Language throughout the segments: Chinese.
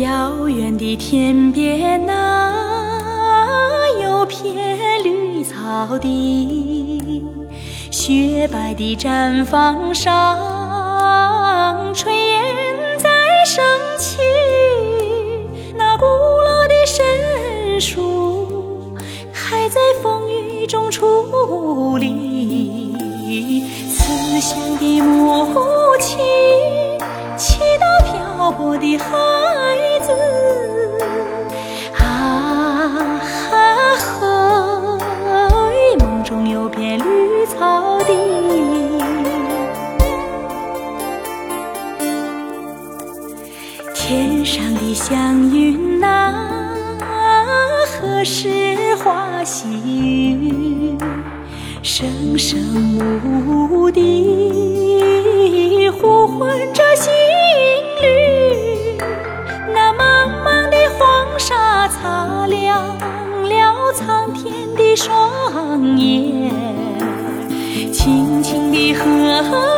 遥远的天边哪有片绿草地？雪白的毡房上，炊烟在升起。那古老的神树还在风雨中矗立。慈祥的母亲祈祷漂泊的孩啊哈嘿，梦中有片绿草地。天上的祥云啊，何时化细雨？声声牧笛呼唤着心双眼，清清的河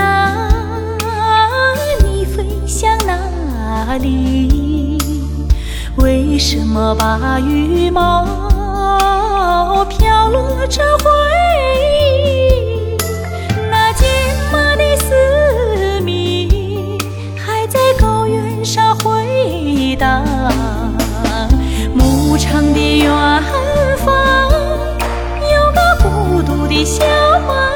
雁呐，你飞向哪里？为什么把羽毛飘落成灰？那骏马的嘶鸣还在高原上回荡，牧场的远方有个孤独的小马。